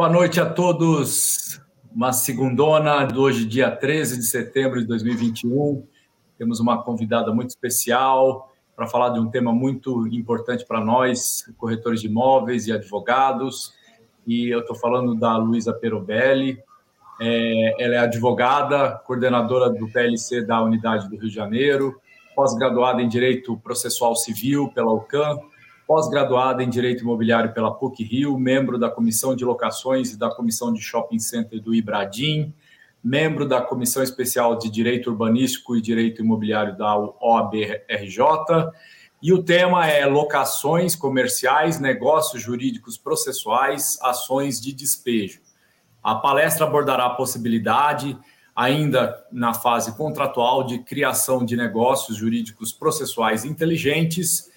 Boa noite a todos. Uma segundona de hoje, dia 13 de setembro de 2021. Temos uma convidada muito especial para falar de um tema muito importante para nós, corretores de imóveis e advogados. E eu estou falando da Luísa Perobelli. É, ela é advogada, coordenadora do PLC da Unidade do Rio de Janeiro, pós-graduada em Direito Processual Civil pela UCAM, pós-graduada em Direito Imobiliário pela PUC Rio, membro da Comissão de Locações e da Comissão de Shopping Center do Ibradim, membro da Comissão Especial de Direito Urbanístico e Direito Imobiliário da OAB-RJ, e o tema é locações comerciais, negócios jurídicos processuais, ações de despejo. A palestra abordará a possibilidade ainda na fase contratual de criação de negócios jurídicos processuais inteligentes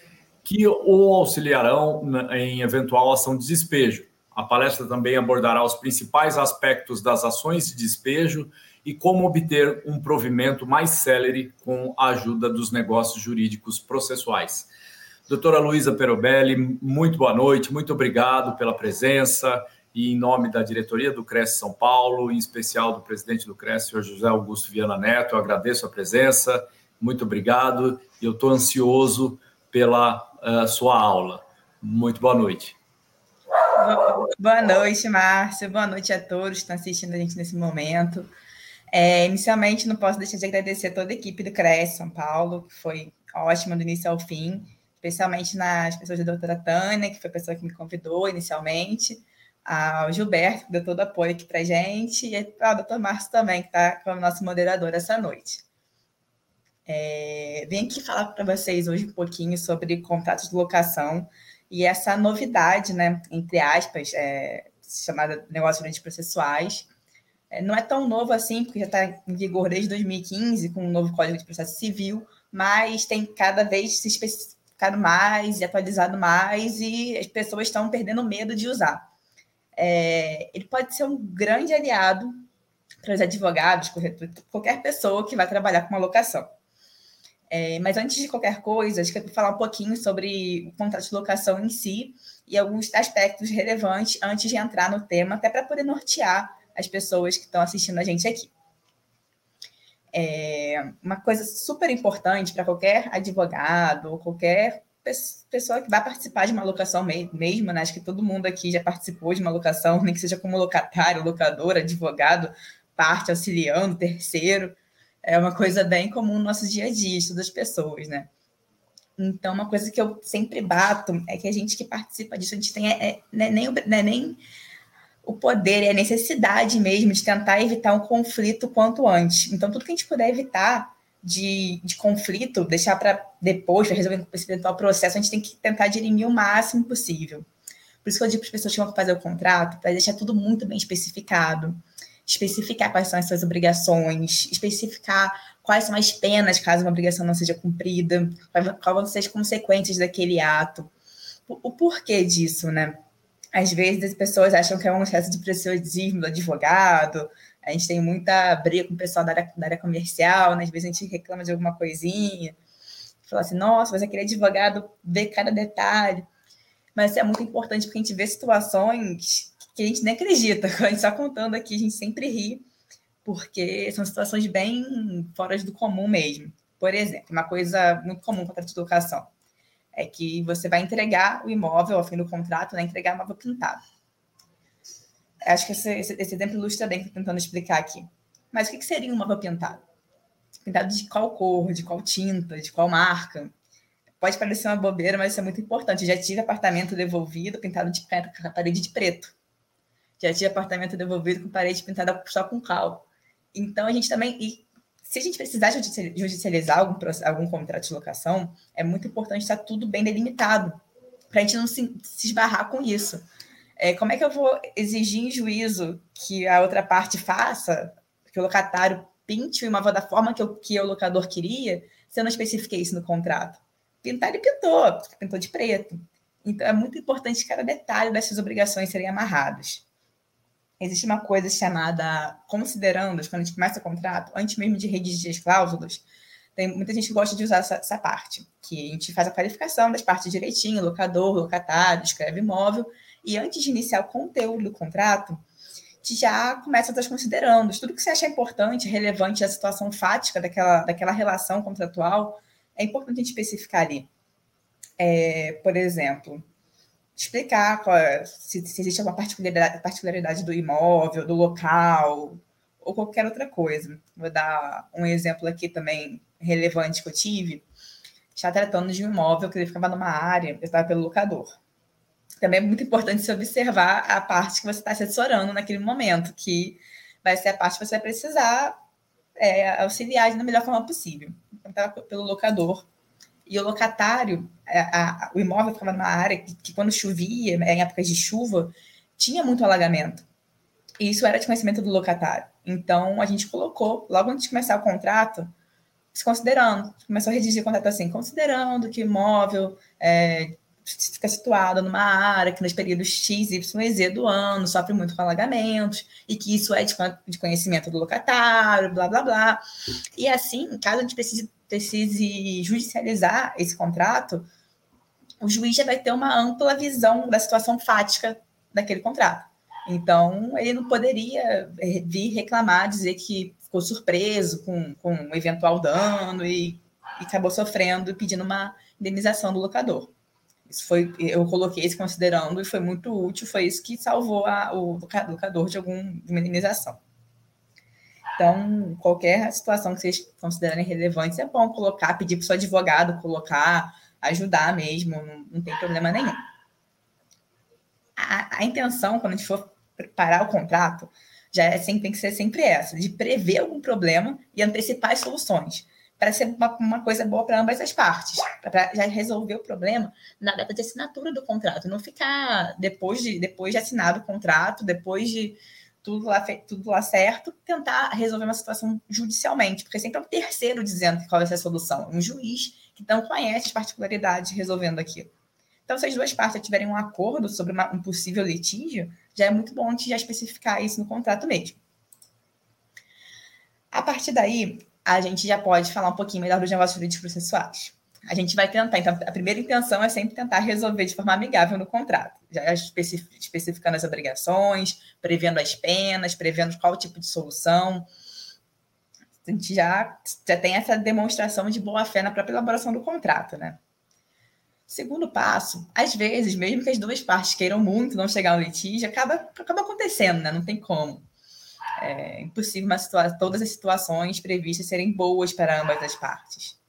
que o auxiliarão em eventual ação de despejo. A palestra também abordará os principais aspectos das ações de despejo e como obter um provimento mais célere com a ajuda dos negócios jurídicos processuais. Doutora Luísa Perobelli, muito boa noite, muito obrigado pela presença e em nome da diretoria do Cresce São Paulo, em especial do presidente do Cresce, senhor José Augusto Viana Neto, eu agradeço a presença, muito obrigado e eu estou ansioso pela uh, sua aula. Muito boa noite. Boa noite, Márcio. Boa noite a todos que estão assistindo a gente nesse momento. É, inicialmente, não posso deixar de agradecer a toda a equipe do CRES São Paulo, que foi ótima do início ao fim, especialmente nas pessoas da doutora Tânia, que foi a pessoa que me convidou inicialmente, ao Gilberto, que deu todo o apoio aqui para gente, e ao doutor Márcio também, que está como nosso moderador essa noite. É, vim aqui falar para vocês hoje um pouquinho sobre contratos de locação e essa novidade, né, entre aspas, é, chamada negócios de processuais. É, não é tão novo assim, porque já está em vigor desde 2015, com o um novo Código de Processo Civil, mas tem cada vez se especificado mais e atualizado mais, e as pessoas estão perdendo medo de usar é, ele pode ser um grande aliado para os advogados, corretores, qualquer pessoa que vai trabalhar com uma locação. É, mas antes de qualquer coisa, acho que eu vou falar um pouquinho sobre o contrato de locação em si e alguns aspectos relevantes antes de entrar no tema, até para poder nortear as pessoas que estão assistindo a gente aqui. É, uma coisa super importante para qualquer advogado ou qualquer pessoa que vai participar de uma locação mesmo, né? Acho que todo mundo aqui já participou de uma locação, nem que seja como locatário, locador, advogado, parte auxiliando, terceiro. É uma coisa bem comum no nosso dia a dia, isso das pessoas, né? Então, uma coisa que eu sempre bato é que a gente que participa disso, a gente tem é, é, não é nem, não é nem o poder, é a necessidade mesmo de tentar evitar um conflito quanto antes. Então, tudo que a gente puder evitar, de, de conflito, deixar para depois, para resolver esse eventual processo, a gente tem que tentar dirimir o máximo possível. Por isso que eu digo para as pessoas que vão fazer o contrato, para deixar tudo muito bem especificado, especificar quais são as suas obrigações, especificar quais são as penas caso uma obrigação não seja cumprida, quais vão ser as consequências daquele ato. O porquê disso, né? Às vezes as pessoas acham que é um excesso de preciosismo do advogado, a gente tem muita briga com o pessoal da área, da área comercial, né? às vezes a gente reclama de alguma coisinha, fala assim, nossa, mas aquele advogado vê cada detalhe. Mas isso é muito importante porque a gente vê situações que a gente nem acredita. A gente está contando aqui, a gente sempre ri, porque são situações bem fora do comum mesmo. Por exemplo, uma coisa muito comum contrato de locação é que você vai entregar o imóvel ao fim do contrato, né? entregar o imóvel pintado. Acho que esse, esse, esse exemplo ilustra bem o que estou tentando explicar aqui. Mas o que, que seria um móvel pintado? Pintado de qual cor, de qual tinta, de qual marca? Pode parecer uma bobeira, mas isso é muito importante. Já tive apartamento devolvido pintado de parede de preto. Já tive apartamento devolvido com parede pintada só com cal. Então, a gente também. E se a gente precisar judicializar algum, algum contrato de locação, é muito importante estar tudo bem delimitado, para a gente não se, se esbarrar com isso. É, como é que eu vou exigir em juízo que a outra parte faça, que o locatário pinte o imóvel da forma que, eu, que o locador queria, se eu não especifiquei isso no contrato? Pintar, ele pintou, pintou de preto. Então, é muito importante cada detalhe dessas obrigações serem amarrados. Existe uma coisa chamada considerando, quando a gente começa o contrato, antes mesmo de redigir as cláusulas, tem muita gente que gosta de usar essa, essa, parte, que a gente faz a qualificação das partes direitinho, locador, locatário, escreve imóvel, e antes de iniciar o conteúdo do contrato, já começa a considerando tudo que você acha importante, relevante à situação fática daquela, daquela relação contratual, é importante a gente especificar ali. É, por exemplo, explicar é, se, se, existe alguma particularidade, particularidade do imóvel, do local, ou qualquer outra coisa. Vou dar um exemplo aqui também relevante que eu tive. Já tratando de um imóvel que ele ficava numa área, eu estava pelo locador. Também é muito importante se observar a parte que você está assessorando naquele momento, que vai ser a parte que você vai precisar é, auxiliar da melhor forma possível. Então, estava pelo locador e o locatário, a, a, o imóvel ficava numa área que, que, quando chovia, em épocas de chuva, tinha muito alagamento. E isso era de conhecimento do locatário. Então, a gente colocou, logo antes de começar o contrato, se considerando, começou a redigir o contrato assim, considerando que o imóvel é, fica situado numa área que nos períodos X, Y e Z do ano sofre muito com alagamentos, e que isso é de, conhecimento do locatário, blá, blá, blá. E assim, caso a gente precise precise judicializar esse contrato, o juiz já vai ter uma ampla visão da situação fática daquele contrato. Então, ele não poderia eh, vir reclamar, dizer que ficou surpreso com, com um eventual dano e, e acabou sofrendo e pedindo uma indenização do locador. Isso foi, eu coloquei isso considerando e foi muito útil, foi isso que salvou a, o locador de alguma indenização. Então, qualquer situação que vocês considerarem relevante, é bom colocar, pedir para o seu advogado colocar, ajudar mesmo, não, não tem problema nenhum. A, a, intenção, quando a gente for preparar o contrato, já é, tem que ser sempre essa, de prever algum problema e antecipar as soluções, para ser uma, uma, coisa boa para ambas as partes, para já resolver o problema na data de assinatura do contrato, não ficar depois de, depois de assinado o contrato, depois de tudo lá, tudo lá certo, tentar resolver uma situação judicialmente, porque sempre é um terceiro dizendo qual vai ser a solução, um juiz que não conhece as particularidades resolvendo aquilo. Então, se as duas partes tiverem um acordo sobre uma, um possível litígio, já é muito bom antes já especificar isso no contrato mesmo. A partir daí, a gente já pode falar um pouquinho melhor dos negócios jurídicos processuais a gente vai tentar. Então, a primeira intenção é sempre tentar resolver de forma amigável no contrato, já especificando as obrigações, prevendo as penas, prevendo qual tipo de solução. A gente já, já tem essa demonstração de boa-fé na própria elaboração do contrato, né? Segundo passo, às vezes, mesmo que as duas partes queiram muito não chegar ao litígio, acaba, acaba acontecendo, né? Não tem como. É impossível todas as situações previstas serem boas para ambas as partes.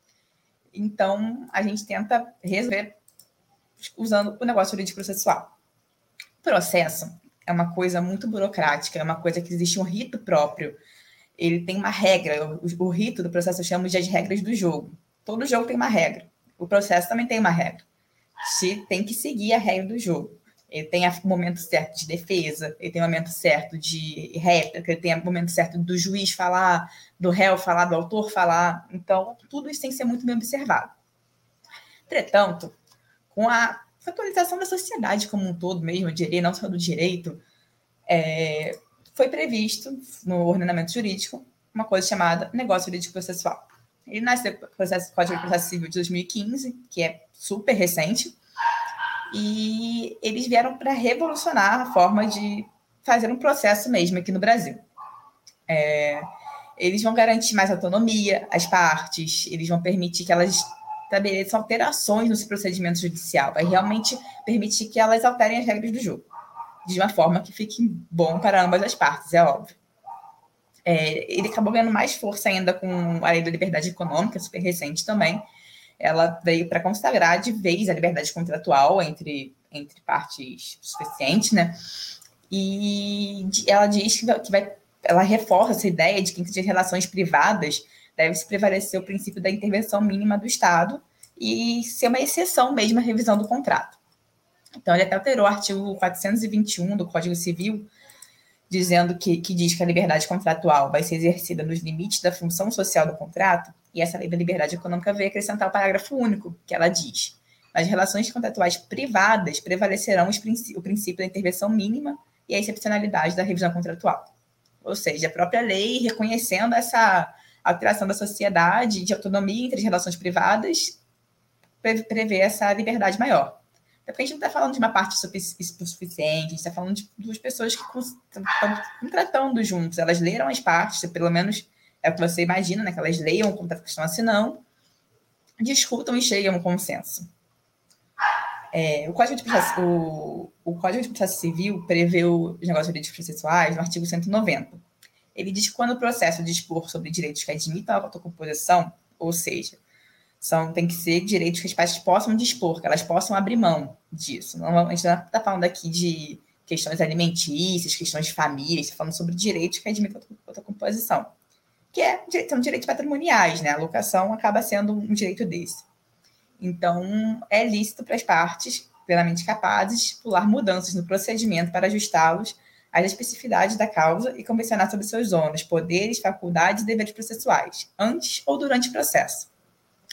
Então, a gente tenta resolver usando o negócio jurídico processual. Processo é uma coisa muito burocrática, é uma coisa que existe um rito próprio. Ele tem uma regra. O, o rito do processo eu chamo de as regras do jogo. Todo jogo tem uma regra. O processo também tem uma regra. Se tem que seguir a regra do jogo. Ele tem o momento certo de defesa, ele tem o momento certo de réplica, ele tem o momento certo do juiz falar, do réu falar, do autor falar. Então, tudo isso tem que ser muito bem observado. Entretanto, com a atualização da sociedade como um todo mesmo, eu diria, não só do direito, é, foi previsto no ordenamento jurídico uma coisa chamada negócio jurídico processual. Ele nasce do processo, Código de Processo Civil de 2015, que é super recente, e eles vieram para revolucionar a forma de fazer um processo mesmo aqui no Brasil. É, eles vão garantir mais autonomia às partes, eles vão permitir que elas estabeleçam alterações no procedimento judicial, vai realmente permitir que elas alterem as regras do jogo, de uma forma que fique bom para ambas as partes, é óbvio. É, ele acabou ganhando mais força ainda com a lei da liberdade econômica, super recente também, ela veio para consagrar de vez a liberdade contratual entre, entre partes suficientes, né? E ela diz que vai, ela reforça essa ideia de que em relações privadas deve-se prevalecer o princípio da intervenção mínima do Estado e ser uma exceção mesmo à revisão do contrato. Então, ele até alterou o artigo 421 do Código Civil, dizendo que, que diz que a liberdade contratual vai ser exercida nos limites da função social do contrato, e essa lei da liberdade econômica veio acrescentar o parágrafo único, que ela diz: nas relações contratuais privadas prevalecerão o princípio da intervenção mínima e a excepcionalidade da revisão contratual. Ou seja, a própria lei reconhecendo essa alteração da sociedade de autonomia entre as relações privadas prevê essa liberdade maior. Até porque a gente não está falando de uma parte suficiente, a gente está falando de duas pessoas que estão contratando juntos. Elas leram as partes, pelo menos é o que você imagina, né? Que elas leiam o contrato que estão assinando, discutam e cheguem a um consenso. É, o, Código de Processo, o, o Código de Processo Civil prevê os negócios jurídicos processuais no artigo 190. Ele diz que quando o processo dispor sobre direitos que admitam a autocomposição, ou seja, são, tem que ser direitos que as partes possam dispor, que elas possam abrir mão disso. Não, a gente não está falando aqui de questões alimentícias, questões de família, está falando sobre direitos que admitem outra composição, que é, são direitos patrimoniais, né? A locação acaba sendo um direito desse. Então, é lícito para as partes plenamente capazes pular mudanças no procedimento para ajustá-los às especificidades da causa e convencionar sobre seus ônus, poderes, faculdades e deveres processuais, antes ou durante o processo.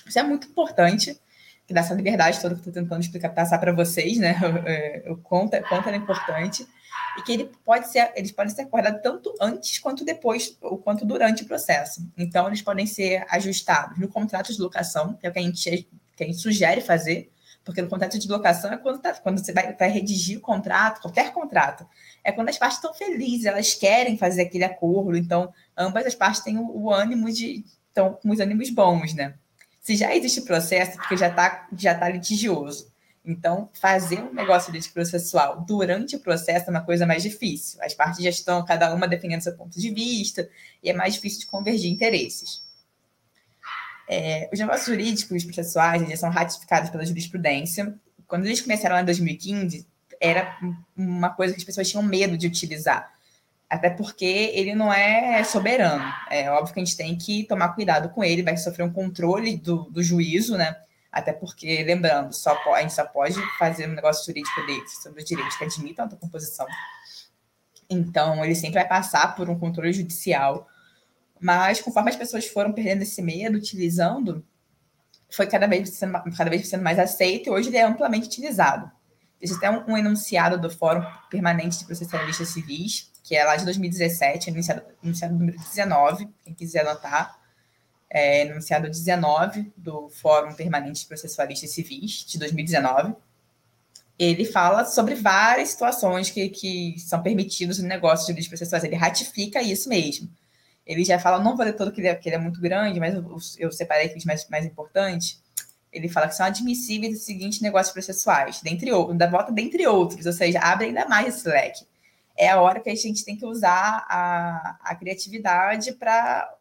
Isso é muito importante, que dá essa liberdade toda que eu estou tentando explicar, passar para vocês, né? O quanto, quanto é importante. E que ele pode ser, eles podem ser acordados tanto antes quanto depois, ou quanto durante o processo. Então, eles podem ser ajustados no contrato de locação, que é o que a gente, que a gente sugere fazer, porque no contrato de locação é quando, tá, quando você vai, vai, redigir o contrato, qualquer contrato. É quando as partes estão felizes, elas querem fazer aquele acordo, então ambas as partes têm o, o ânimo de. estão com os ânimos bons, né? Se já existe processo, porque já está já tá litigioso. Então, fazer um negócio de processual durante o processo é uma coisa mais difícil. As partes já estão, cada uma defendendo seu ponto de vista, e é mais difícil de convergir interesses. É, os negócios jurídicos processuais eles são ratificados pela jurisprudência. Quando eles começaram lá em 2015, era uma coisa que as pessoas tinham medo de utilizar até porque ele não é soberano. É óbvio que a gente tem que tomar cuidado com ele, vai sofrer um controle do, do juízo, né? Até porque, lembrando, só pode, a gente só pode fazer um negócio jurídico dele sobre os direitos que admitam a composição. Então, ele sempre vai passar por um controle judicial. Mas, conforme as pessoas foram perdendo esse medo, utilizando, foi cada vez sendo, cada vez sendo mais aceito e hoje ele é amplamente utilizado. Existe até um, um enunciado do Fórum Permanente de Processualistas Civis, que é lá de 2017, enunciado, enunciado número 19, quem quiser anotar, é, enunciado 19 do Fórum Permanente de Processualistas Civis, de 2019. Ele fala sobre várias situações que, que são permitidas no negócio de direitos processuais. Ele ratifica isso mesmo. Ele já fala, não vou ler todo, que ele é, que ele é muito grande, mas eu, eu separei aqui os mais, mais importantes. Ele fala que são admissíveis os seguintes negócios processuais, dentre outros, da volta dentre outros, ou seja, abre ainda mais esse leque é a hora que a gente tem que usar a, a criatividade para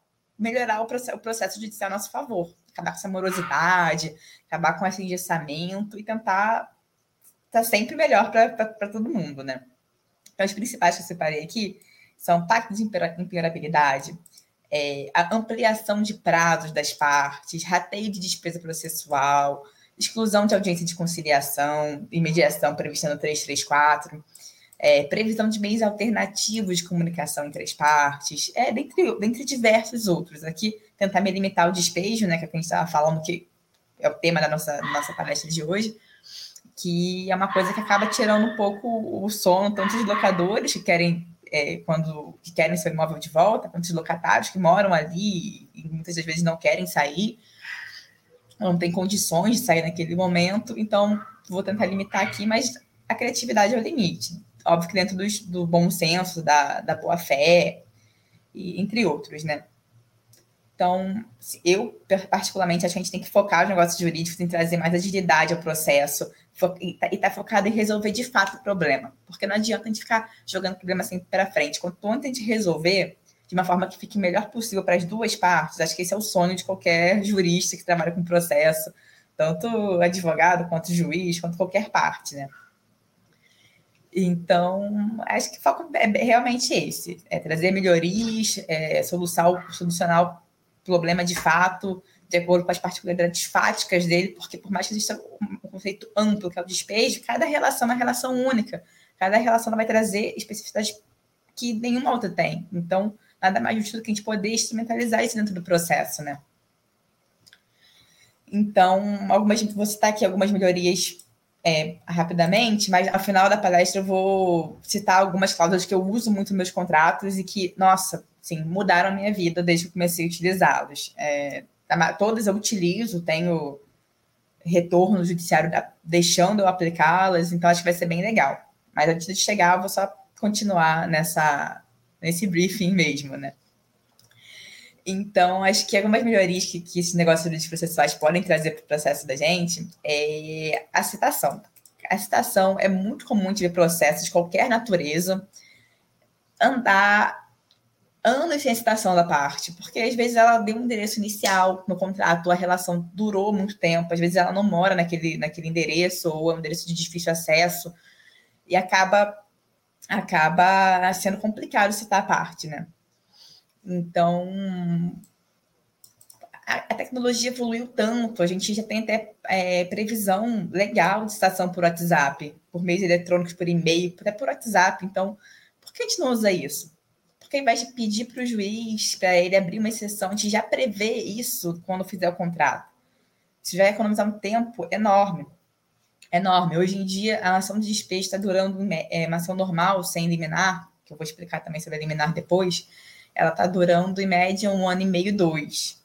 melhorar o processo, o processo judicial a nosso favor. Acabar com essa morosidade, acabar com esse engessamento e tentar estar tá sempre melhor para todo mundo, né? Então, os principais que eu separei aqui são pacto de imperabilidade, é, a ampliação de prazos das partes, rateio de despesa processual, exclusão de audiência de conciliação e mediação prevista no 334, é, previsão de meios alternativos de comunicação entre as partes, é, dentre, dentre diversos outros. Aqui, tentar me limitar ao despejo, né, que, é a gente estava falando, que é o tema da nossa, nossa palestra de hoje, que é uma coisa que acaba tirando um pouco o sono, tanto dos locadores que querem é, quando que querem seu imóvel de volta, quanto os locatários que moram ali e muitas das vezes não querem sair, não tem condições de sair naquele momento, então vou tentar limitar aqui, mas a criatividade é o limite óbvio que dentro do, bom senso, da, da boa fé, e, entre outros, né? Então, eu, particularmente, acho que a gente tem que focar os negócios jurídicos em trazer mais agilidade ao processo e estar tá, tá focado em resolver de fato o problema. Porque não adianta a gente ficar jogando o problema sempre para frente. Quanto antes a gente resolver de uma forma que fique melhor possível para as duas partes, acho que esse é o sonho de qualquer jurista que trabalha com processo, tanto advogado quanto juiz, quanto qualquer parte, né? Então, acho que o foco é realmente esse: é trazer melhorias, é, solucionar, solucionar o problema de fato, de acordo com as particularidades fáticas dele, porque por mais que exista um conceito amplo, que é o despejo, cada relação é uma relação única. Cada relação vai trazer especificidades que nenhuma outra tem. Então, nada mais justo do que a gente poder instrumentalizar isso dentro do processo, né? Então, algumas, vou citar aqui algumas melhorias é, rapidamente, mas ao final da palestra eu vou citar algumas cláusulas que eu uso muito nos meus contratos e que, nossa, sim, mudaram a minha vida desde que comecei a utilizá-los. É, todas eu utilizo, tenho retorno no judiciário da, deixando eu aplicá-las, então acho que vai ser bem legal. Mas antes de chegar, eu vou só continuar nessa, nesse briefing mesmo, né? Então, acho que algumas melhorias que, que esses negócios de processuais podem trazer para o processo da gente é a citação. A citação é muito comum de ver processos de qualquer natureza andar anos sem citação da parte, porque às vezes ela deu um endereço inicial no contrato, a relação durou muito tempo, às vezes ela não mora naquele, naquele endereço, ou é um endereço de difícil acesso, e acaba acaba sendo complicado citar a parte, né? Então, a, tecnologia evoluiu tanto, a gente já tem até é, previsão legal de citação por WhatsApp, por meios eletrônicos, por e-mail, até por WhatsApp. Então, por que a gente não usa isso? Porque ao invés de pedir para o juiz, para ele abrir uma exceção, a gente já prevê isso quando fizer o contrato. Isso vai economizar um tempo enorme. Enorme. Hoje em dia, a ação de despejo está durando é, uma ação normal, sem liminar, que eu vou explicar também sobre a liminar depois, ela está durando em média um ano e meio, dois.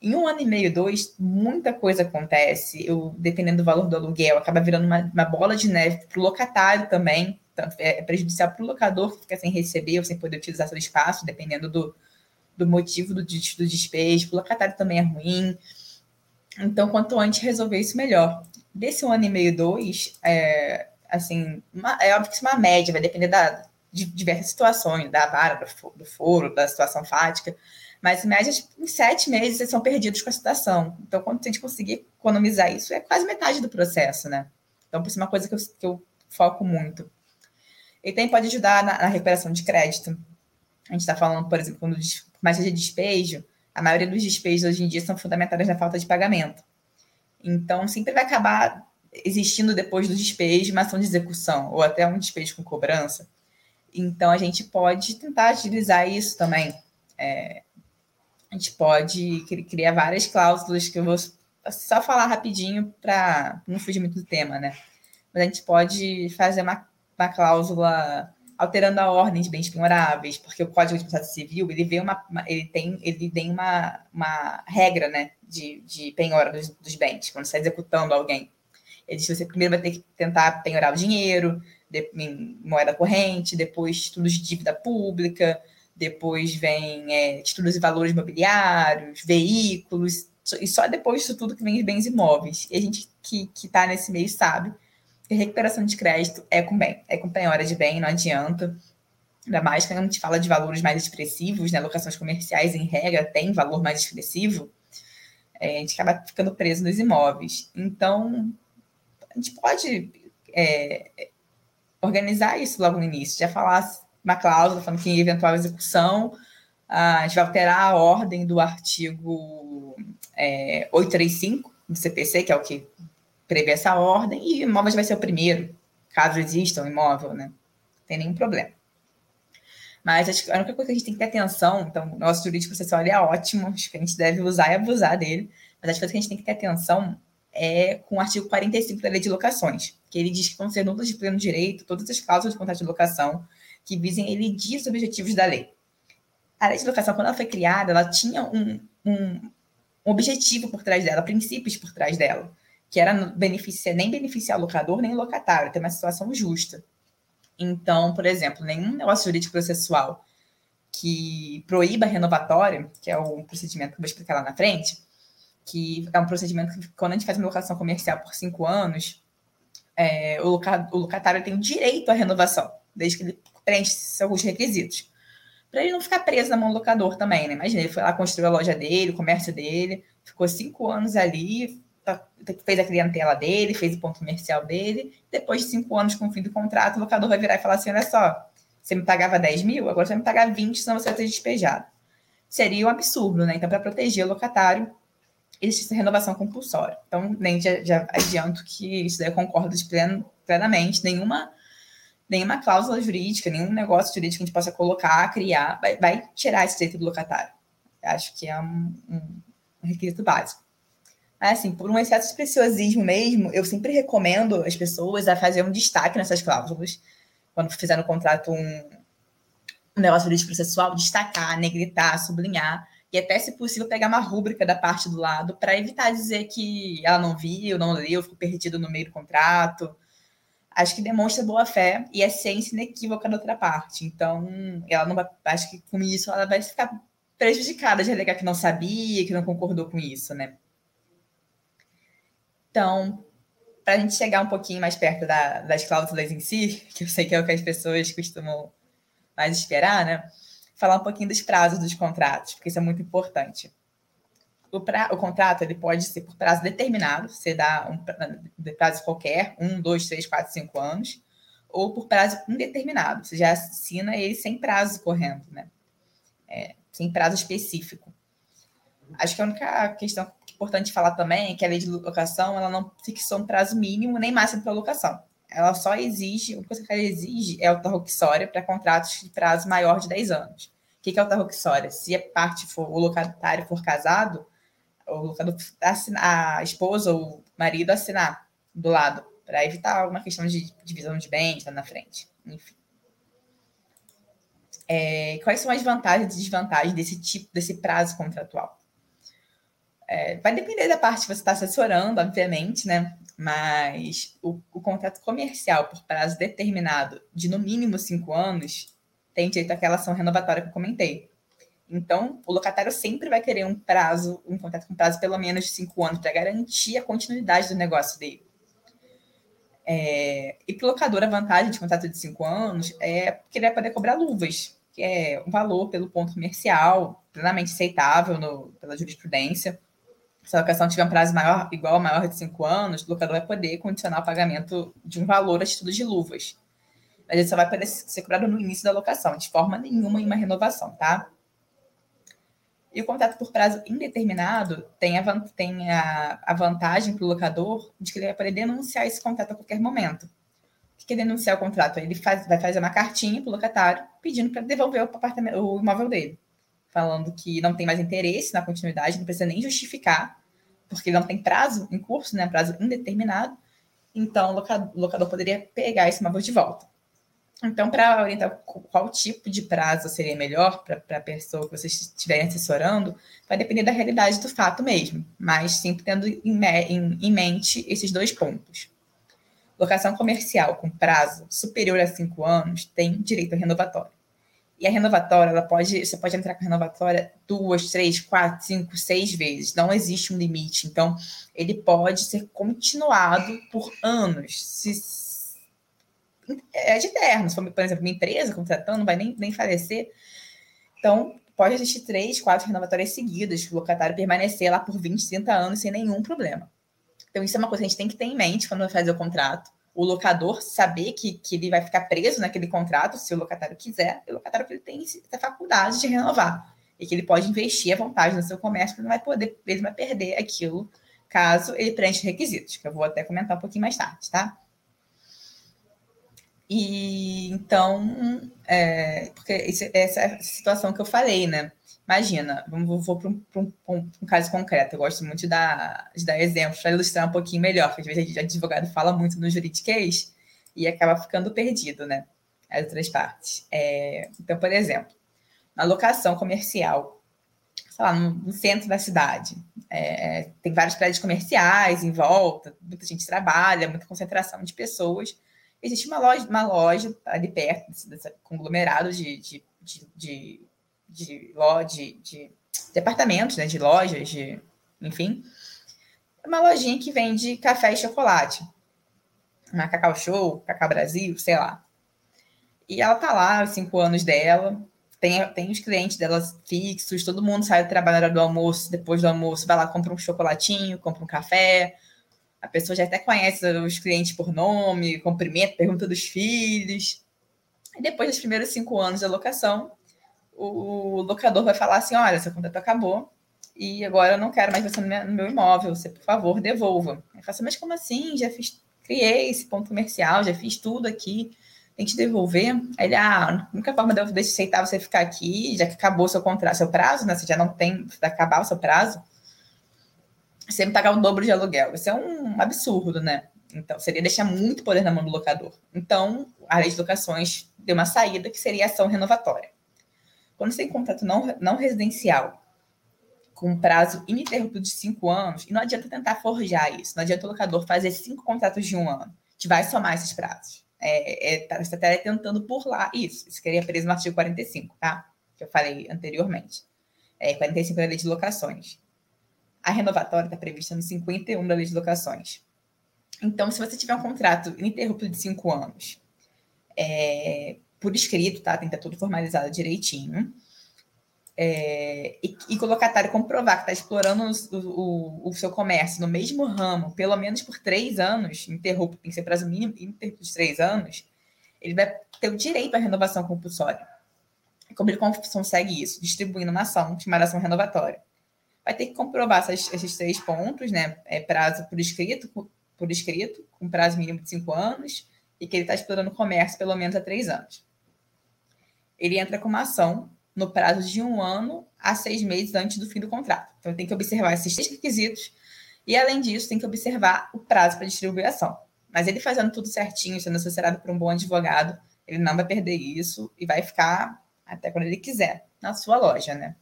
Em um ano e meio, dois, muita coisa acontece. Eu, dependendo do valor do aluguel, acaba virando uma, uma bola de neve para o locatário também. Então, é prejudicial para o locador que fica sem receber ou sem poder utilizar seu espaço, dependendo do, do motivo do, do despejo. Para o locatário também é ruim. Então, quanto antes resolver isso, melhor. Desse um ano e meio, dois, é, assim, uma, é óbvio que isso é uma média, vai depender da, de diversas situações, da vara, do foro, da situação fática, mas em média, em sete meses, eles são perdidos com a situação. Então, quando a gente conseguir economizar isso, é quase metade do processo, né? Então, por isso é uma coisa que eu, que eu foco muito. E também pode ajudar na, na recuperação de crédito. A gente está falando, por exemplo, quando mais seja despejo, a maioria dos despejos hoje em dia são fundamentados na falta de pagamento. Então, sempre vai acabar existindo depois do despejo uma ação de execução, ou até um despejo com cobrança. Então, a gente pode tentar agilizar isso também. É, a gente pode criar várias cláusulas que eu vou só falar rapidinho para não fugir muito do tema, né? Mas a gente pode fazer uma, uma cláusula alterando a ordem de bens penhoráveis, porque o Código de Processo Civil ele vê uma, ele tem ele tem uma, uma regra, né, de, de penhora dos, dos bens quando você está executando alguém. Ele diz que você primeiro vai ter que tentar penhorar o dinheiro, em moeda corrente, depois títulos de dívida pública, depois vem é, títulos e valores imobiliários, veículos, e só depois disso tudo que vem os bens imóveis. E a gente que está nesse meio sabe que recuperação de crédito é com bem, é com penhora de bem, não adianta. Ainda mais que a gente fala de valores mais expressivos, né? Locações comerciais, em regra, tem valor mais expressivo. É, a gente acaba ficando preso nos imóveis. Então, a gente pode é, organizar isso logo no início, já falar uma cláusula falando que em eventual execução a gente vai alterar a ordem do artigo é, 835 do CPC, que é o que prevê essa ordem, e imóveis vai ser o primeiro, caso exista um imóvel, né? Não tem nenhum problema. Mas acho que a única coisa que a gente tem que ter atenção, então, o nosso jurídico processual é ótimo, acho que a gente deve usar e abusar dele, mas acho que a gente tem que ter atenção é com o artigo 45 da Lei de Locações, que ele diz que vão ser nulas de pleno direito todas as cláusulas de contrato de locação que visem elidir os objetivos da lei. A lei de locação, quando ela foi criada, ela tinha um, um, objetivo por trás dela, princípios por trás dela, que era beneficiar, nem beneficiar locador nem locatário, ter uma situação justa. Então, por exemplo, nenhum negócio jurídico processual que proíba a renovatória, que é o procedimento que eu vou explicar lá na frente, que é um procedimento que, quando a gente faz uma locação comercial por cinco anos, é, o, o locatário tem direito à renovação, desde que ele preenche alguns requisitos. Para ele não ficar preso na mão do locador também, né? Imagina, ele foi lá, construiu a loja dele, o comércio dele, ficou cinco anos ali, tá, fez a clientela dele, fez o ponto comercial dele. Depois de cinco anos com o fim do contrato, o locador vai virar e falar assim: olha só, você me pagava 10 mil, agora você vai me pagar 20, senão você vai ser despejado. Seria um absurdo, né? Então, para proteger o locatário, existe renovação compulsória. Então, nem já, já adianto que isso daí eu concordo plenamente. Nenhuma, nenhuma cláusula jurídica, nenhum negócio jurídico que a gente possa colocar, criar, vai, vai tirar esse direito do locatário. Eu acho que é um, um, um requisito básico. Mas, assim, por um excesso de preciosismo mesmo, eu sempre recomendo as pessoas a fazer um destaque nessas cláusulas. Quando fizer no contrato um, um negócio jurídico processual, destacar, negritar, sublinhar, e até, se possível, pegar uma rúbrica da parte do lado para evitar dizer que ela não viu, não leu, ficou perdido no meio do contrato. Acho que demonstra boa fé e é ciência inequívoca da outra parte. Então, ela não vai, acho que com isso ela vai ficar prejudicada de alegar que não sabia, que não concordou com isso, né? Então, para a gente chegar um pouquinho mais perto da, das cláusulas em si, que eu sei que é o que as pessoas costumam mais esperar, né? Falar um pouquinho dos prazos dos contratos, porque isso é muito importante. O, pra, o contrato ele pode ser por prazo determinado, você dá um prazo qualquer, um, dois, três, quatro, cinco anos, ou por prazo indeterminado, você já assina ele sem prazo correndo, né? É, sem prazo específico. Acho que a única questão importante falar também é que a lei de locação ela não fixou um prazo mínimo nem máximo para locação. Ela só exige, coisa que ela exige é autarroxória para contratos de prazo maior de 10 anos. O que é autarroxória? Se a parte for, o locatário for casado, o locador assinar, a esposa ou o marido assinar do lado, para evitar alguma questão de divisão de bens lá na frente. Enfim. É, quais são as vantagens e desvantagens desse tipo, desse prazo contratual? É, vai depender da parte que você está assessorando, obviamente, né? Mas o, o, contrato comercial por prazo determinado de no mínimo cinco anos tem direito àquela ação renovatória que eu comentei. Então, o locatário sempre vai querer um prazo, um contrato com prazo pelo menos de cinco anos para garantir a continuidade do negócio dele. É, e para o locador, a vantagem de contrato de cinco anos é que ele vai poder cobrar luvas, que é um valor pelo ponto comercial, plenamente aceitável no, pela jurisprudência se a locação tiver um prazo maior, igual ou maior de cinco anos, o locador vai poder condicionar o pagamento de um valor a título de luvas. Mas ele só vai poder ser cobrado no início da locação, de forma nenhuma em uma renovação, tá? E o contrato por prazo indeterminado tem a, tem a, a vantagem para o locador de que ele vai poder denunciar esse contrato a qualquer momento. O que é denunciar o contrato? Ele faz, vai fazer uma cartinha para o locatário pedindo para devolver o, apartamento, o imóvel dele falando que não tem mais interesse na continuidade, não precisa nem justificar, porque não tem prazo em curso, né? Prazo indeterminado. Então, o locador, o locador poderia pegar esse imóvel de volta. Então, para orientar qual tipo de prazo seria melhor para a pessoa que vocês estiverem assessorando, vai depender da realidade do fato mesmo, mas sempre tendo em, em, em mente esses dois pontos. Locação comercial com prazo superior a cinco anos tem direito a renovatório. E a renovatória, ela pode, você pode entrar com a renovatória duas, três, quatro, cinco, seis vezes. Não existe um limite. Então, ele pode ser continuado por anos. Se, é de eterno. Se for, por exemplo, uma empresa contratando, não vai nem, nem falecer. Então, pode existir três, quatro renovatórias seguidas, o locatário permanecer lá por 20, 30 anos sem nenhum problema. Então, isso é uma coisa que a gente tem que ter em mente quando vai fazer o contrato o locador saber que, que ele vai ficar preso naquele contrato, se o locatário quiser, e o locatário ele tem essa faculdade de renovar. E que ele pode investir à vontade no seu comércio, ele não vai poder, ele vai perder aquilo caso ele preencha requisitos, que eu vou até comentar um pouquinho mais tarde, tá? E então, é, porque essa é situação que eu falei, né? Imagina, vamos, vou para um, um, um, caso concreto. Eu gosto muito de dar, de dar exemplos para ilustrar um pouquinho melhor, porque às vezes a advogado fala muito no juridiquês e acaba ficando perdido, né? As outras partes. É, então, por exemplo, na locação comercial, sei lá, no, no centro da cidade, é, tem vários prédios comerciais em volta, muita gente trabalha, muita concentração de pessoas. Existe uma loja, uma loja ali perto desse, desse conglomerado de, de, de, de de, de, de departamentos, né, de lojas, de, enfim. É uma lojinha que vende café e chocolate. Uma Cacau Show, Cacau Brasil, sei lá. E ela tá lá, os cinco anos dela, tem, tem os clientes dela fixos, todo mundo sai do trabalho na hora do almoço, depois do almoço, vai lá, compra um chocolatinho, compra um café. A pessoa já até conhece os clientes por nome, cumprimenta, pergunta dos filhos. E depois dos primeiros cinco anos da locação, o locador vai falar assim: olha, seu contrato acabou, e agora eu não quero mais você no meu imóvel, você, por favor, devolva. Eu assim, mas como assim? Já fiz, criei esse ponto comercial, já fiz tudo aqui, tem que te devolver. Aí ele, ah, a única forma de eu aceitar você ficar aqui, já que acabou seu contrato, seu prazo, né? Você já não tem, acabar o seu prazo, me pagar o dobro de aluguel. Isso é um absurdo, né? Então, seria deixar muito poder na mão do locador. Então, a lei de locações deu uma saída que seria ação renovatória. Quando você tem contrato não, não residencial com prazo ininterrupto de cinco anos, e não adianta tentar forjar isso, não adianta o locador fazer cinco contratos de um ano, que vai somar esses prazos. É, é, tá, você está tentando lá isso. Isso queria preso no artigo 45, tá? Que eu falei anteriormente. É, 45 da lei de locações. A renovatória está prevista no 51 da lei de locações. Então, se você tiver um contrato ininterrupto de cinco anos, é, por escrito, tá? Tem que estar tudo formalizado direitinho. É, e, e o locatário comprovar que está explorando o, o, o, seu comércio no mesmo ramo, pelo menos por três anos, interrupto, tem que ser prazo mínimo interrupto de três anos, ele vai ter o direito à renovação compulsória. Como ele consegue isso? Distribuindo uma ação chamada ação renovatória. Vai ter que comprovar essas, esses três pontos, né? É prazo por escrito, por escrito, com prazo mínimo de cinco anos, e que ele está explorando o comércio pelo menos há três anos. Ele entra com uma ação no prazo de um ano a seis meses antes do fim do contrato. Então, tem que observar esses três requisitos e, além disso, tem que observar o prazo para distribuir a ação. Mas ele fazendo tudo certinho, sendo assessorado por um bom advogado, ele não vai perder isso e vai ficar até quando ele quiser na sua loja, né?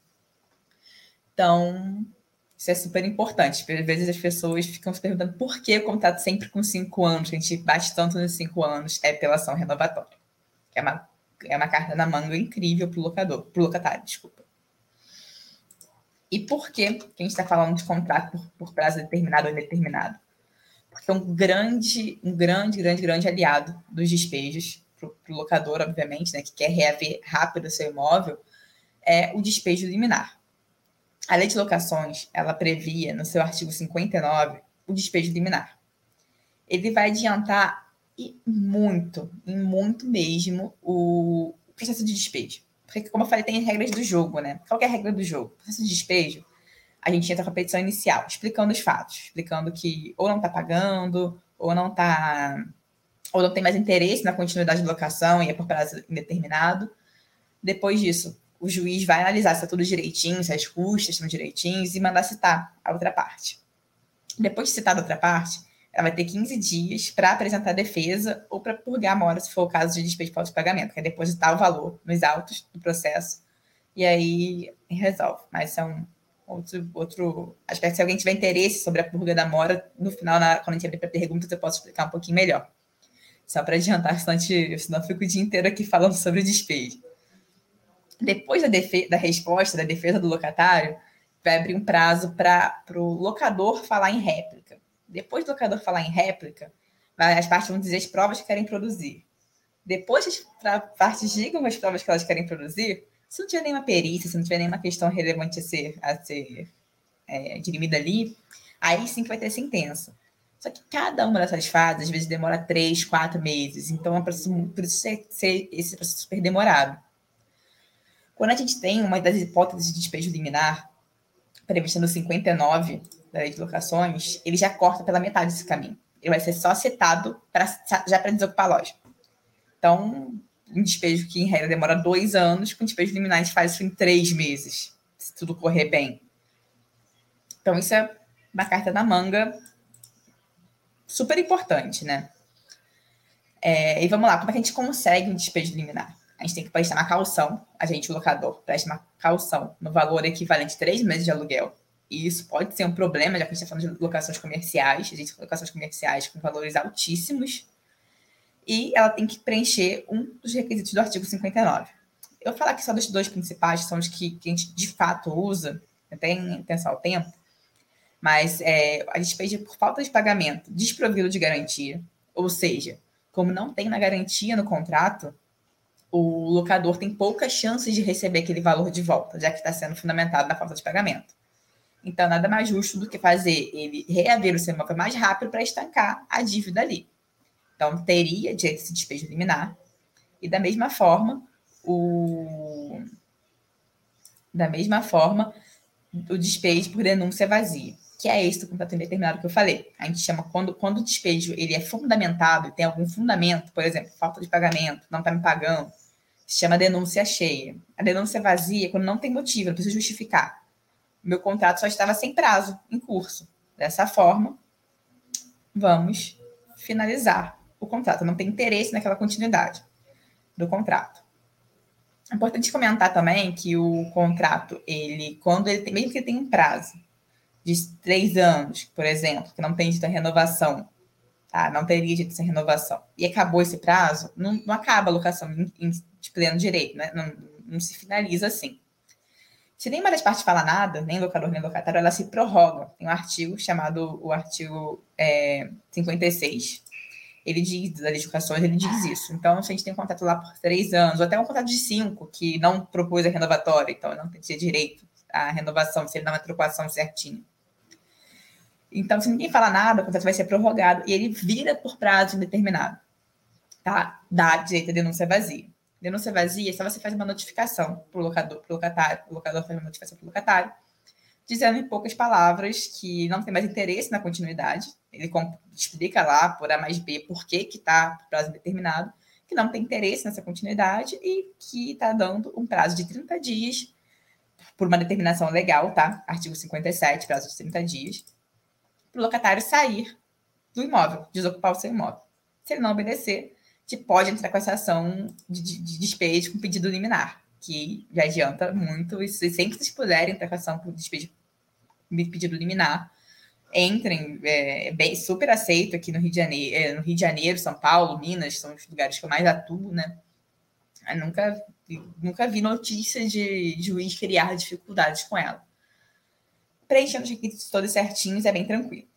Então, isso é super importante. Às vezes as pessoas ficam se perguntando por que o contrato sempre com cinco anos, a gente bate tanto nos cinco anos, é pela ação renovatória. É uma, é uma carta na manga incrível para o locador, para locatário, desculpa. E por que, que a gente está falando de contrato por, por prazo determinado ou indeterminado? Porque é um grande, um grande, grande, grande aliado dos despejos para o locador, obviamente, né, que quer reaver rápido o seu imóvel, é o despejo liminar. A lei de locações, ela previa, no seu artigo 59, o despejo liminar. Ele vai adiantar e muito, e muito mesmo, o processo de despejo. Porque, como eu falei, tem regras do jogo, né? Qual é a regra do jogo? O processo de despejo, a gente entra com a petição inicial, explicando os fatos, explicando que ou não está pagando, ou não está ou não tem mais interesse na continuidade de locação e é por prazo indeterminado. Depois disso, o juiz vai analisar se está tudo direitinho, se as custas estão direitinhos e mandar citar a outra parte. Depois de citar a outra parte, ela vai ter 15 dias para apresentar a defesa ou para purgar a mora, se for o caso de despejo de falta de pagamento, que é depositar o valor nos autos do processo e aí resolve. Mas é um outro, outro aspecto. Se alguém tiver interesse sobre a purga da mora, no final, na, quando a gente abrir para perguntas, eu posso explicar um pouquinho melhor. Só para adiantar, senão, senão eu fico o dia inteiro aqui falando sobre o despejo. Depois da, da resposta, da defesa do locatário, vai abrir um prazo para o locador falar em réplica. Depois do locador falar em réplica, as partes vão dizer as provas que querem produzir. Depois que as partes digam as provas que elas querem produzir, se não tiver nenhuma perícia, se não tiver nenhuma questão relevante a ser, a ser é, dirimida ali, aí sim que vai ter sentença. Só que cada uma dessas fases, às vezes, demora três, quatro meses. Então, é por isso ser, esse processo super demorado. Quando a gente tem uma das hipóteses de despejo liminar, prevista no 59 da lei de locações, ele já corta pela metade desse caminho. Ele vai ser só citado pra, já para desocupar a loja. Então, um despejo que, em regra, demora dois anos, com despejo liminar a gente faz isso em três meses, se tudo correr bem. Então, isso é uma carta na manga super importante, né? É, e vamos lá, como é que a gente consegue um despejo liminar? A gente tem que prestar uma calção, a gente, o locador, presta uma calção no valor equivalente a três meses de aluguel. E isso pode ser um problema, já que a gente está falando de locações comerciais, a gente locações comerciais com valores altíssimos, e ela tem que preencher um dos requisitos do artigo 59. Eu falar aqui só dos dois principais, que são os que, que a gente de fato usa, até em pensar o tempo, mas é, a pede por falta de pagamento desprovido de garantia, ou seja, como não tem na garantia no contrato, o locador tem poucas chances de receber aquele valor de volta, já que está sendo fundamentado na falta de pagamento. Então, nada mais justo do que fazer ele reaver o seu imóvel mais rápido para estancar a dívida ali. Então, teria direito a esse despejo liminar. E da mesma forma, o... da mesma forma, o despejo por denúncia vazia, que é esse do contrato indeterminado que eu falei. A gente chama quando, quando o despejo ele é fundamentado, tem algum fundamento, por exemplo, falta de pagamento, não está me pagando, chama denúncia cheia. A denúncia vazia é quando não tem motivo, não precisa justificar. Meu contrato só estava sem prazo, em curso. Dessa forma, vamos finalizar o contrato. Não tem interesse naquela continuidade do contrato. É importante comentar também que o contrato, ele, quando ele tem, mesmo que ele tenha um prazo de três anos, por exemplo, que não tem dita renovação, tá? não teria dito essa renovação, e acabou esse prazo, não, não acaba a locação em, em, de pleno direito, né? não, não se finaliza assim. Se nenhuma das partes fala nada, nem locador nem locatário, ela se prorroga. Tem um artigo chamado o artigo é, 56, ele diz, das legislações, ele diz isso. Então, se a gente tem um contrato lá por três anos, ou até um contrato de cinco, que não propôs a renovatória, então não tem direito à renovação, se ele dá uma trocação certinha. Então, se ninguém fala nada, o contrato vai ser prorrogado e ele vira por prazo indeterminado. Tá? Dá direito à denúncia vazia. Denúncia vazia, só você faz uma notificação para o locador, pro locatário, o locador faz uma notificação para o locatário, dizendo em poucas palavras que não tem mais interesse na continuidade, ele explica lá, por A mais B, por que está prazo determinado, que não tem interesse nessa continuidade e que está dando um prazo de 30 dias por uma determinação legal, tá? Artigo 57, prazo de 30 dias, para o locatário sair do imóvel, desocupar o seu imóvel. Se ele não obedecer, te pode entrar com essa ação de, de, de despejo com pedido liminar, que já adianta muito. E sempre que vocês puderem entrar com ação por despejo pedido liminar, entrem, é, é, bem, super aceito aqui no Rio de Janeiro, é, no Rio de Janeiro, São Paulo, Minas, são os lugares que eu mais atuo, né? Eu nunca, nunca vi notícia de, de juiz criar dificuldades com ela. Preenchendo os requisitos todos certinhos é bem tranquilo.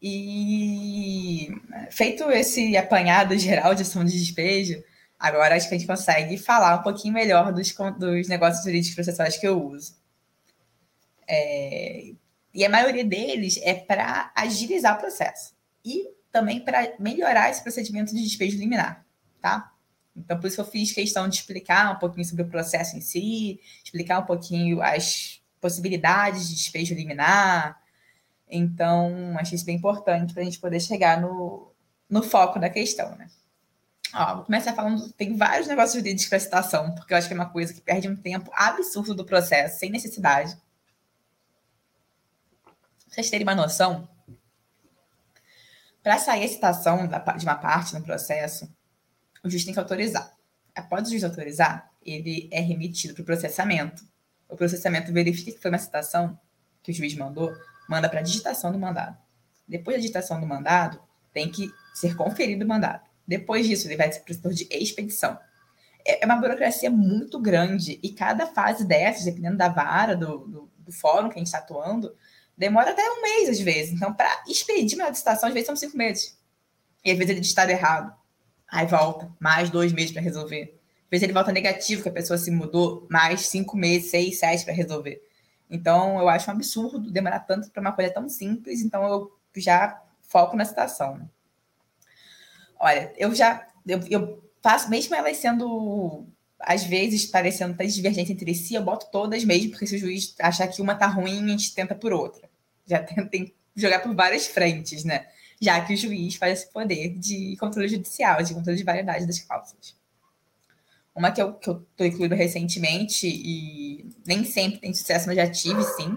E feito esse apanhado geral de ação de despejo, agora acho que a gente consegue falar um pouquinho melhor dos, dos negócios jurídicos processuais que eu uso. É, e a maioria deles é para agilizar o processo e também para melhorar esse procedimento de despejo liminar, tá? Então, por isso eu fiz questão de explicar um pouquinho sobre o processo em si, explicar um pouquinho as possibilidades de despejo liminar. Então, achei isso bem importante para a gente poder chegar no, no foco da questão, né? Ó, vou começar falando, tem vários negócios jurídicos para citação, porque eu acho que é uma coisa que perde um tempo absurdo do processo, sem necessidade vocês terem uma noção, para sair a citação de uma parte no processo, o juiz tem que autorizar. Após o juiz autorizar, ele é remetido para o processamento. O processamento verifica que foi uma citação que o juiz mandou, manda para a digitação do mandado. Depois da digitação do mandado, tem que ser conferido o mandado. Depois disso, ele vai para o setor de expedição. É, é uma burocracia muito grande e cada fase dessas, dependendo da vara, do, do, do fórum que a gente está atuando, demora até um mês às vezes. Então, para expedir uma licitação, às vezes são cinco meses. E às vezes ele está errado. Aí volta, mais dois meses para resolver. Às vezes ele volta negativo, que a pessoa se mudou, mais cinco meses, seis, sete para resolver. Então, eu acho um absurdo demorar tanto para uma coisa tão simples. Então, eu já foco na citação. Né? Olha, eu já eu, eu faço, mesmo elas sendo às vezes parecendo tão divergente entre si, eu boto todas mesmo, porque se o juiz achar que uma tá ruim, a gente tenta por outra já tem jogar por várias frentes, né? Já que o juiz faz esse poder de controle judicial, de controle de variedade das causas. Uma que eu estou incluindo recentemente e nem sempre tem sucesso, mas já tive sim,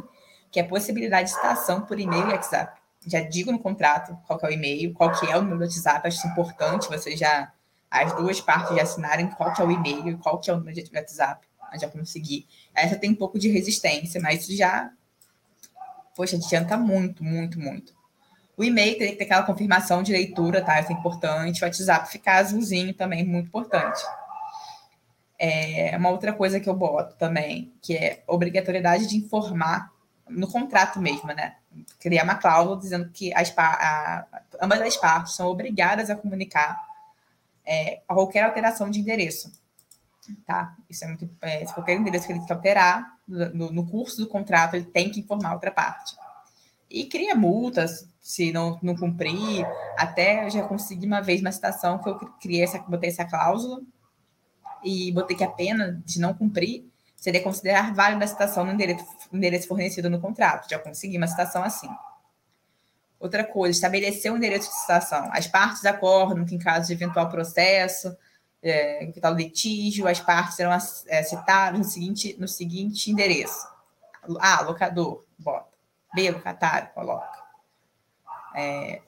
que é a possibilidade de citação por e-mail e WhatsApp. Já digo no contrato qual é o e-mail, qual que é o número do WhatsApp, acho importante você já, as duas partes já assinarem qual que é o e-mail e qual que é o número de WhatsApp, já conseguir. Essa tem um pouco de resistência, mas já poxa, adianta muito, muito, muito. O e-mail tem que ter aquela confirmação de leitura, tá? Isso é importante. O WhatsApp ficar azulzinho também, muito importante. É uma outra coisa que eu boto também, que é obrigatoriedade de informar no contrato mesmo, né? Criar uma cláusula dizendo que as, a, ambas as partes são obrigadas a comunicar é, qualquer alteração de endereço. Tá? Isso é muito. É, se qualquer endereço que ele quer alterar, no, no, curso do contrato, ele tem que informar a outra parte. E cria multas se não, não cumprir. Até eu já consegui uma vez uma citação que eu criei essa, botei essa cláusula e botei que a pena de não cumprir seria considerar válida a citação no endereço, fornecido no contrato. Já consegui uma citação assim. Outra coisa, estabelecer o endereço de citação. As partes acordam que, em caso de eventual processo, é, eventual litígio, as partes serão é, citadas no seguinte, no seguinte endereço. A, locador, bota. B, locatário, coloca. É,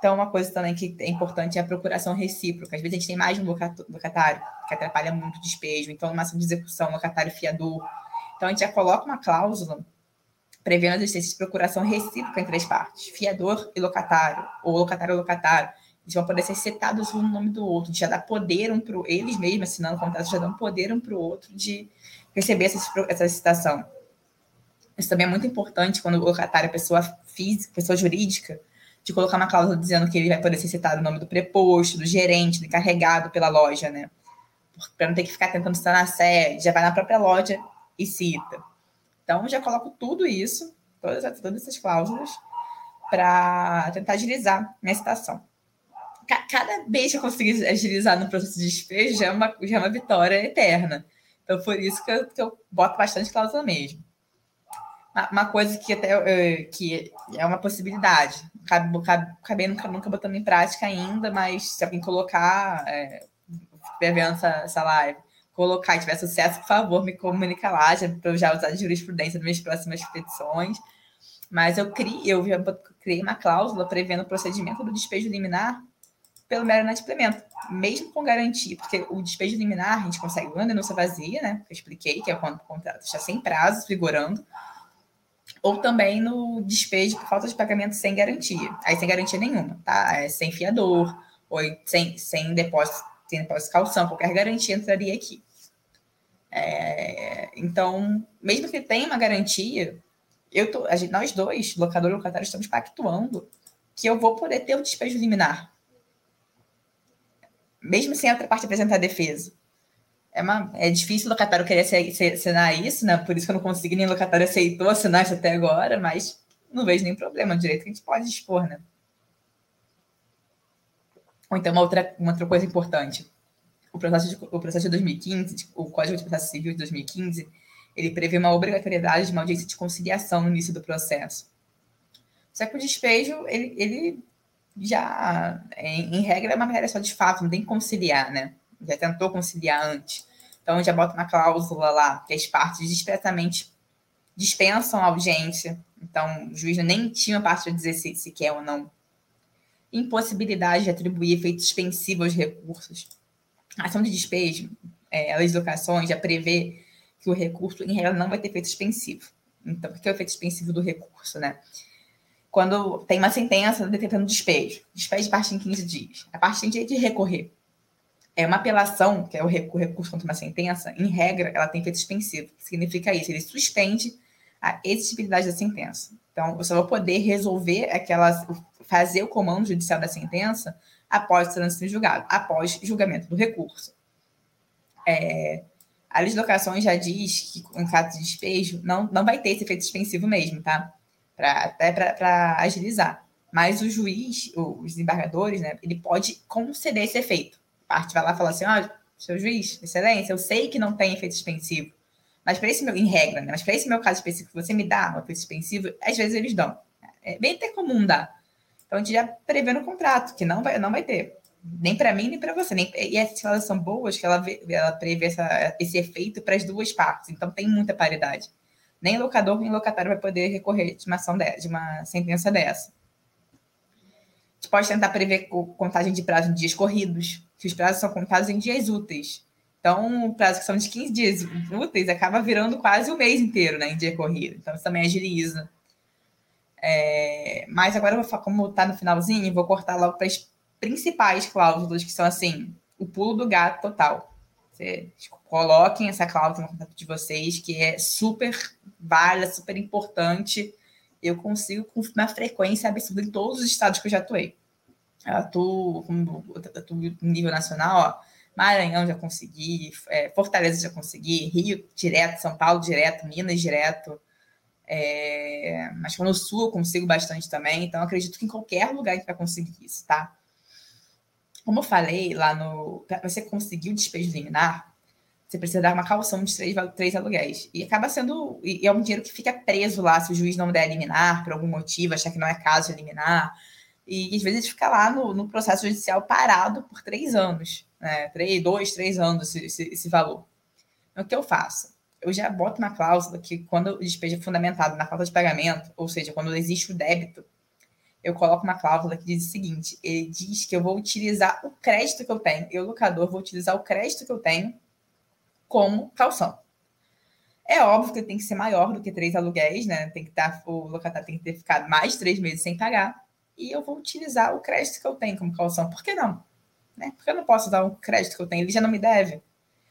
então, uma coisa também que é importante é a procuração recíproca. Às vezes a gente tem mais de um locatário, que atrapalha muito o despejo. Então, uma ação de execução, locatário fiador. Então, a gente já coloca uma cláusula prevendo a existência de procuração recíproca entre as partes, fiador e locatário, ou locatário e locatário. Eles vão poder ser citados um no nome do outro, já dá poder um para eles mesmos, assinando o contrato, já dão poder um para o outro de receber essa, essa citação. Isso também é muito importante quando o locatário é pessoa física, pessoa jurídica, de colocar uma cláusula dizendo que ele vai poder ser citado o nome do preposto, do gerente, do encarregado pela loja, né? Para não ter que ficar tentando estar na sede, já vai na própria loja e cita. Então, já coloco tudo isso, todas, todas essas cláusulas, para tentar agilizar minha citação. Cada vez que eu conseguir agilizar no processo de despejo, já é uma, já é uma vitória eterna. Então, por isso que eu, que eu boto bastante cláusula mesmo. Uma coisa que até que é uma possibilidade. Acabei nunca, nunca botando em prática ainda, mas se alguém colocar, é, vendo essa, essa live, colocar e tiver sucesso, por favor, me comunica lá, para eu já usar de jurisprudência nas minhas próximas petições. Mas eu criei, eu criei uma cláusula prevendo o procedimento do despejo liminar pelo mero inadimplemento, mesmo com garantia, porque o despejo liminar a gente consegue uma denúncia vazia, né? Eu expliquei, que é quando o contrato está sem prazo, vigorando, ou também no despejo por falta de pagamento sem garantia. Aí sem garantia nenhuma, tá? É sem fiador, ou sem, sem depósito, sem depósito de calção, qualquer garantia entraria aqui. É, então, mesmo que tenha uma garantia, eu tô, gente, nós dois, locador e locatário, estamos pactuando que eu vou poder ter o despejo liminar. Mesmo sem a outra parte apresentar defesa. É, uma, é difícil o locatário querer assinar isso, né? Por isso que eu não consegui, nem o locatário aceitou assinar isso até agora, mas não vejo nenhum problema, direito que a gente pode expor, né? Ou então, uma outra, uma outra coisa importante o processo de, o processo de 2015, o Código de Processo Civil de 2015, ele prevê uma obrigatoriedade de uma audiência de conciliação no início do processo. Só que o despejo, ele, ele já, em, em regra, é uma matéria só de fato, não tem que conciliar, né? Já tentou conciliar antes. Então, já bota uma cláusula lá, que as partes discretamente dispensam a audiência. Então, o juiz nem tinha parte de dizer se, se quer ou não. Impossibilidade de atribuir efeito suspensivo aos recursos a ação de despejo, é, a de locações já prevê que o recurso, em regra, não vai ter efeito suspensivo. Então, o que é o efeito suspensivo do recurso, né? Quando tem uma sentença detentando despejo, despejo parte em 15 dias, a parte tem direito de recorrer. É uma apelação, que é o recurso contra uma sentença, em regra, ela tem efeito suspensivo. Que significa isso? Ele suspende a exigibilidade da sentença. Então, você vai poder resolver aquelas, fazer o comando judicial da sentença após o trânsito julgado, após julgamento do recurso. É, a legislação já diz que, em caso de despejo, não, não vai ter esse efeito suspensivo mesmo, tá? Pra, até para agilizar. Mas o juiz, os desembargadores, né, ele pode conceder esse efeito. Parte vai lá e fala assim: ó, oh, seu juiz, excelência, eu sei que não tem efeito suspensivo, mas para esse meu, em regra, né? Mas para esse meu caso específico, você me dá um efeito suspensivo, às vezes eles dão. É bem até comum dar. Então, a gente já prevê no contrato que não vai, não vai ter. Nem para mim, nem para você. Nem, e essas escalas são boas que ela, ela prevê essa, esse efeito para as duas partes. Então, tem muita paridade. Nem locador nem locatário vai poder recorrer de uma, ação de, de uma sentença dessa. A gente pode tentar prever contagem de prazo em dias corridos, que os prazos são contados em dias úteis. Então, o prazo que são de 15 dias úteis acaba virando quase o mês inteiro né, em dia corrido. Então, isso também agiliza. É, mas agora, como está no finalzinho, vou cortar logo para as principais cláusulas, que são assim, o pulo do gato total. Você, coloquem essa cláusula no contrato de vocês, que é super válida, super importante. Eu consigo com uma frequência absurda em todos os estados que eu já atuei. Eu atuo, no nível nacional, ó, Maranhão já consegui, é, Fortaleza já consegui, Rio direto, São Paulo direto, Minas direto, é, mas no sul eu consigo bastante também, então acredito que em qualquer lugar gente vai conseguir isso, tá? Como eu falei lá no. Para você conseguir o despejo liminar, você precisa dar uma calção de três, três aluguéis. E acaba sendo. E é um dinheiro que fica preso lá se o juiz não der eliminar por algum motivo, achar que não é caso de eliminar. E às vezes fica lá no, no processo judicial parado por três anos, né? Três, dois, três anos esse, esse, esse valor. Então, o que eu faço? Eu já boto uma cláusula que, quando o despejo é fundamentado na falta de pagamento, ou seja, quando existe o débito, eu coloco uma cláusula que diz o seguinte: ele diz que eu vou utilizar o crédito que eu tenho, eu, locador, vou utilizar o crédito que eu tenho como calção. É óbvio que tem que ser maior do que três aluguéis, né? Tem que estar, o locatário tem que ter ficado mais de três meses sem pagar. E eu vou utilizar o crédito que eu tenho como calção. Por que não? Né? Porque eu não posso usar o crédito que eu tenho, ele já não me deve.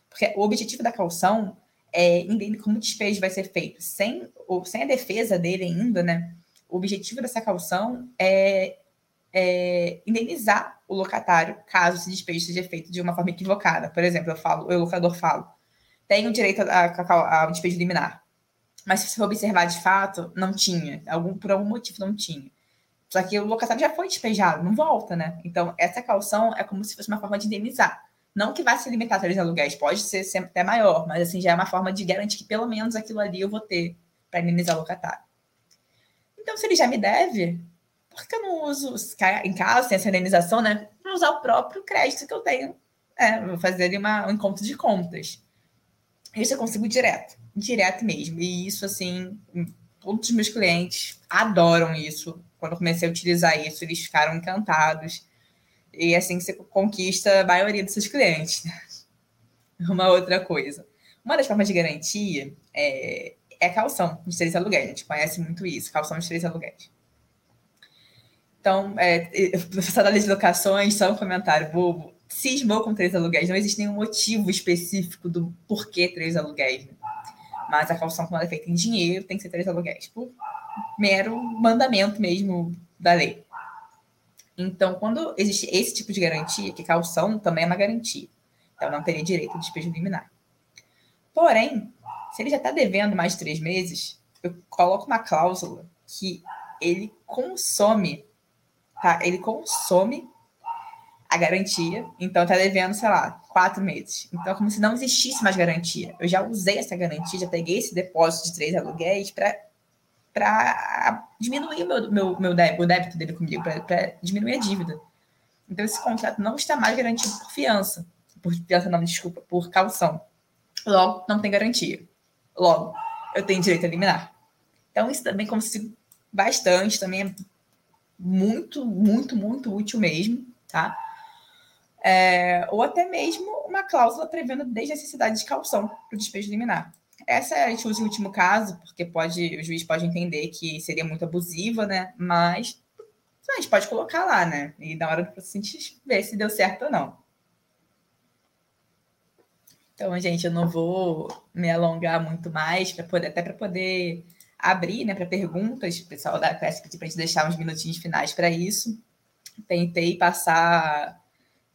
Porque o objetivo da calção é entender como o despejo vai ser feito. Sem, ou, sem a defesa dele ainda, né? O objetivo dessa calção é, é indenizar o locatário caso esse despejo seja feito de uma forma equivocada. Por exemplo, eu falo, eu, locador, falo, tem o direito ao despejo liminar. Mas se você observar de fato, não tinha. Algum, por algum motivo não tinha. Só que o locatário já foi despejado, não volta, né? Então, essa calção é como se fosse uma forma de indenizar. Não que vá se limitar a três aluguéis, pode ser sempre até maior, mas assim, já é uma forma de garantir que pelo menos aquilo ali eu vou ter para indenizar o locatário. Então, se ele já me deve, por que eu não uso, em caso, sem essa indenização, né? Para usar o próprio crédito que eu tenho. É, vou fazer uma, um encontro de contas. Isso eu consigo direto, direto mesmo. E isso, assim, todos os meus clientes adoram isso. Quando eu comecei a utilizar isso, eles ficaram encantados. E é assim que você conquista a maioria dos seus clientes. Uma outra coisa. Uma das formas de garantia é, é calção de três aluguéis. A gente conhece muito isso, calção de três aluguéis. Então, é, lei de locações, só um comentário bobo cismou com três aluguéis. Não existe nenhum motivo específico do porquê três aluguéis. Né? Mas a calção, quando é feita em dinheiro, tem que ser três aluguéis. Por mero mandamento mesmo da lei. Então, quando existe esse tipo de garantia, que calção também é uma garantia. Então, não teria direito de despejo liminar. Porém, se ele já está devendo mais de três meses, eu coloco uma cláusula que ele consome, tá? Ele consome a garantia. Então, tá devendo, sei lá, quatro meses. Então, é como se não existisse mais garantia. Eu já usei essa garantia, já peguei esse depósito de três aluguéis para diminuir o meu, meu, meu débito, o débito dele comigo, para diminuir a dívida. Então, esse contrato não está mais garantido por fiança. Por fiança, não, desculpa, por calção. Logo, não tem garantia. Logo, eu tenho direito a eliminar. Então, isso também consigo bastante, também é muito, muito, muito útil mesmo, tá? é, ou até mesmo uma cláusula prevendo desnecessidade de calção para o despejo liminar. Essa usa em último caso, porque pode, o juiz pode entender que seria muito abusiva, né? Mas a gente pode colocar lá, né? E na hora do processo vê se deu certo ou não. Então, gente, eu não vou me alongar muito mais, para poder, até para poder abrir né, para perguntas. O pessoal da classe pediu para a gente deixar uns minutinhos finais para isso. Tentei passar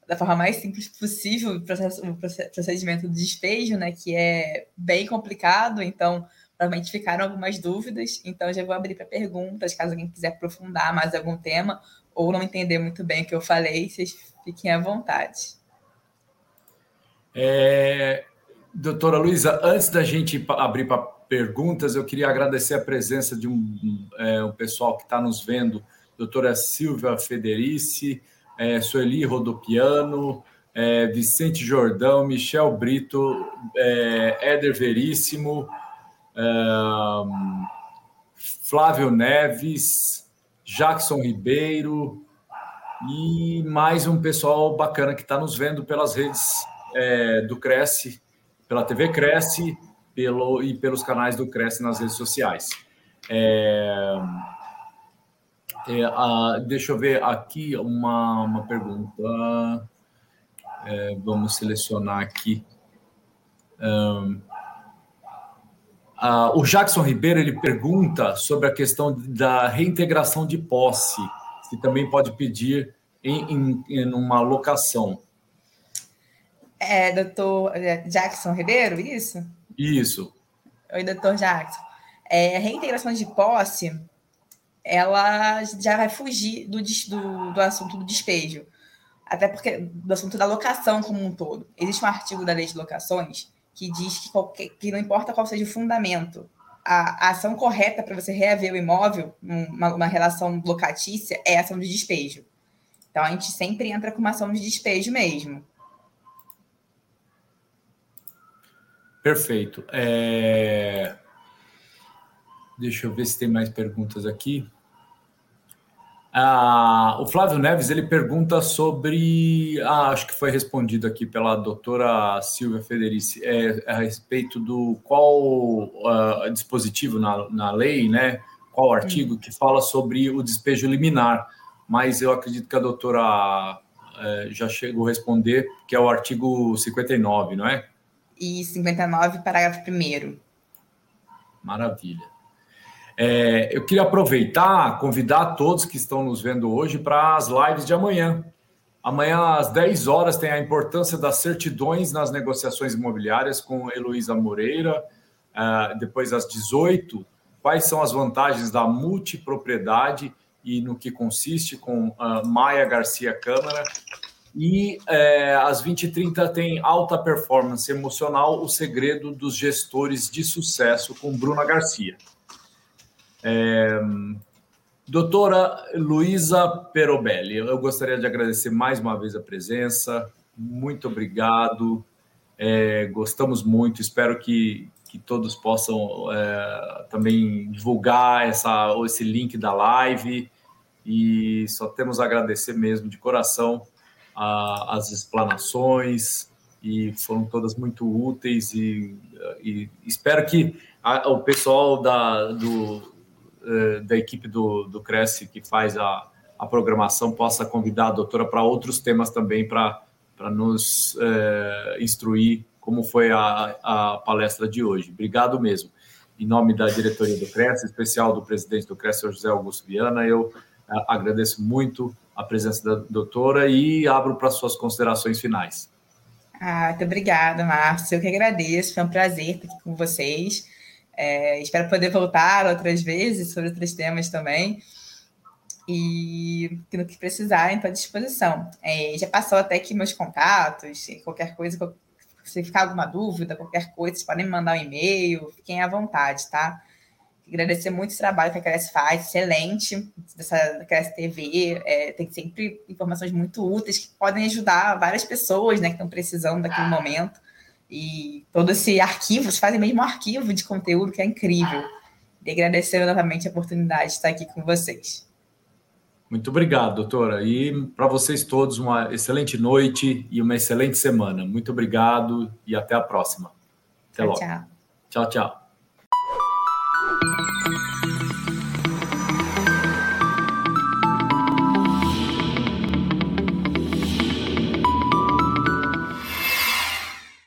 da forma mais simples possível o, processo, o procedimento do despejo, né, que é bem complicado, então provavelmente ficaram algumas dúvidas, então já vou abrir para perguntas, caso alguém quiser aprofundar mais algum tema ou não entender muito bem o que eu falei, vocês fiquem à vontade. É, doutora Luísa, antes da gente abrir para perguntas, eu queria agradecer a presença de um, é, um pessoal que está nos vendo, doutora Silvia Federici, é, Sueli Rodopiano, é, Vicente Jordão, Michel Brito, é, Éder Veríssimo, é, Flávio Neves, Jackson Ribeiro e mais um pessoal bacana que está nos vendo pelas redes é, do Cresce, pela TV Cresce pelo, e pelos canais do Cresce nas redes sociais. É, é, deixa eu ver aqui uma, uma pergunta. É, vamos selecionar aqui. Um, o Jackson Ribeiro ele pergunta sobre a questão da reintegração de posse, se também pode pedir em, em, em uma locação. É, doutor Jackson Ribeiro, isso? Isso. Oi, doutor Jackson. É, reintegração de posse ela já vai fugir do, do, do assunto do despejo. Até porque do assunto da locação como um todo. Existe um artigo da lei de locações que diz que, qualquer, que não importa qual seja o fundamento, a, a ação correta para você reaver o imóvel, uma, uma relação locatícia, é a ação de despejo. Então, a gente sempre entra com uma ação de despejo mesmo. Perfeito. É... Deixa eu ver se tem mais perguntas aqui. Ah, o Flávio Neves ele pergunta sobre, ah, acho que foi respondido aqui pela doutora Silvia Federici, é, a respeito do qual uh, dispositivo na, na lei, né? Qual artigo que fala sobre o despejo liminar. Mas eu acredito que a doutora uh, já chegou a responder, que é o artigo 59, não é? E 59, parágrafo 1. Maravilha. É, eu queria aproveitar, convidar todos que estão nos vendo hoje para as lives de amanhã. Amanhã, às 10 horas, tem a importância das certidões nas negociações imobiliárias com Heloísa Moreira. Uh, depois, às 18, quais são as vantagens da multipropriedade e no que consiste com uh, Maia Garcia Câmara. E é, às 20h30 tem alta performance emocional, o segredo dos gestores de sucesso com Bruna Garcia. É, doutora Luísa Perobelli, eu gostaria de agradecer mais uma vez a presença. Muito obrigado. É, gostamos muito. Espero que, que todos possam é, também divulgar essa, esse link da live. E só temos a agradecer mesmo de coração a, as explanações e foram todas muito úteis e, e espero que a, o pessoal da, do, eh, da equipe do, do Cresce que faz a, a programação possa convidar a doutora para outros temas também para nos é, instruir como foi a, a palestra de hoje. Obrigado mesmo. Em nome da diretoria do Cresce, especial do presidente do Cresce, José Augusto Viana, eu é, agradeço muito a presença da doutora e abro para suas considerações finais. Ah, muito obrigada, Márcio. Eu que agradeço. Foi um prazer estar aqui com vocês. É, espero poder voltar outras vezes sobre outros temas também. E no que precisarem, estou à disposição. É, já passou até aqui meus contatos, qualquer coisa, se ficar alguma dúvida, qualquer coisa, vocês podem me mandar um e-mail, fiquem à vontade, tá? Agradecer muito o trabalho que a Cresce faz, excelente, dessa da Cresce TV, é, tem sempre informações muito úteis que podem ajudar várias pessoas né, que estão precisando daquele momento. E todo esse arquivo, vocês fazem mesmo um arquivo de conteúdo que é incrível. E agradecer novamente a oportunidade de estar aqui com vocês. Muito obrigado, doutora. E para vocês todos, uma excelente noite e uma excelente semana. Muito obrigado e até a próxima. Até tchau, logo. Tchau, tchau. tchau.